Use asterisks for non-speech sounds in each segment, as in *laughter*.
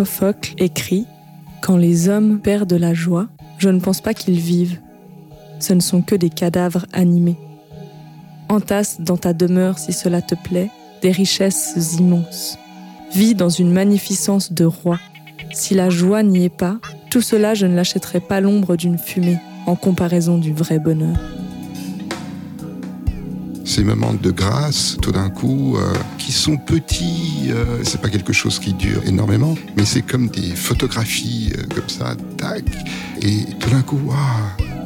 Sophocle écrit Quand les hommes perdent la joie, je ne pense pas qu'ils vivent. Ce ne sont que des cadavres animés. Entasse dans ta demeure, si cela te plaît, des richesses immenses. Vis dans une magnificence de roi. Si la joie n'y est pas, tout cela je ne l'achèterai pas l'ombre d'une fumée en comparaison du vrai bonheur ces moments de grâce, tout d'un coup, euh, qui sont petits. Euh, c'est pas quelque chose qui dure énormément, mais c'est comme des photographies euh, comme ça, tac, et tout d'un coup,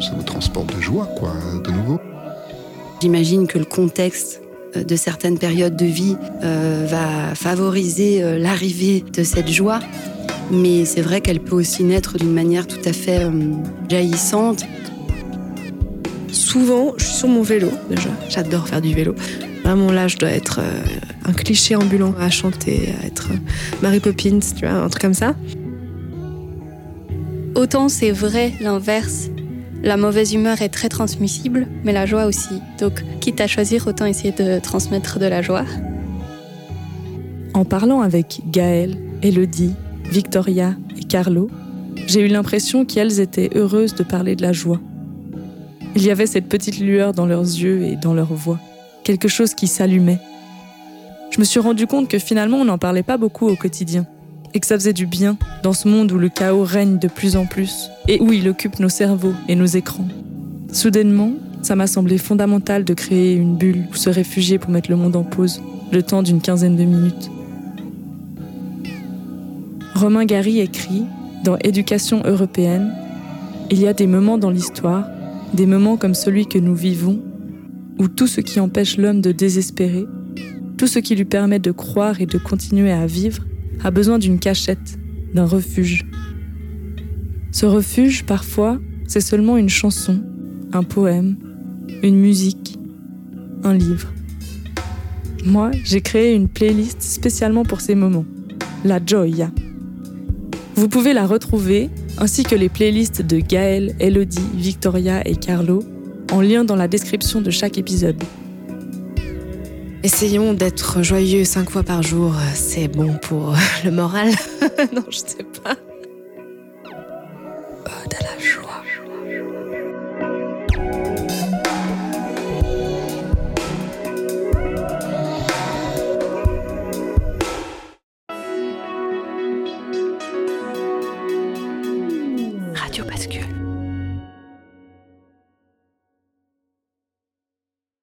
ça vous transporte de joie, quoi, de nouveau. J'imagine que le contexte de certaines périodes de vie va favoriser l'arrivée de cette joie, mais c'est vrai qu'elle peut aussi naître d'une manière tout à fait jaillissante souvent, je suis sur mon vélo déjà. J'adore faire du vélo. Vraiment là, je dois être euh, un cliché ambulant à chanter, à être euh, Mary Poppins, tu vois, un truc comme ça. Autant c'est vrai l'inverse. La mauvaise humeur est très transmissible, mais la joie aussi. Donc, quitte à choisir, autant essayer de transmettre de la joie. En parlant avec Gaëlle, Elodie, Victoria et Carlo, j'ai eu l'impression qu'elles étaient heureuses de parler de la joie. Il y avait cette petite lueur dans leurs yeux et dans leur voix, quelque chose qui s'allumait. Je me suis rendu compte que finalement on n'en parlait pas beaucoup au quotidien, et que ça faisait du bien dans ce monde où le chaos règne de plus en plus, et où il occupe nos cerveaux et nos écrans. Soudainement, ça m'a semblé fondamental de créer une bulle où se réfugier pour mettre le monde en pause, le temps d'une quinzaine de minutes. Romain Gary écrit, dans Éducation européenne, Il y a des moments dans l'histoire des moments comme celui que nous vivons, où tout ce qui empêche l'homme de désespérer, tout ce qui lui permet de croire et de continuer à vivre, a besoin d'une cachette, d'un refuge. Ce refuge, parfois, c'est seulement une chanson, un poème, une musique, un livre. Moi, j'ai créé une playlist spécialement pour ces moments, la Gioia. Vous pouvez la retrouver ainsi que les playlists de Gaël, Elodie, Victoria et Carlo en lien dans la description de chaque épisode. Essayons d'être joyeux cinq fois par jour, c'est bon pour le moral. *laughs* non, je sais pas. Oh, Radio Bascule.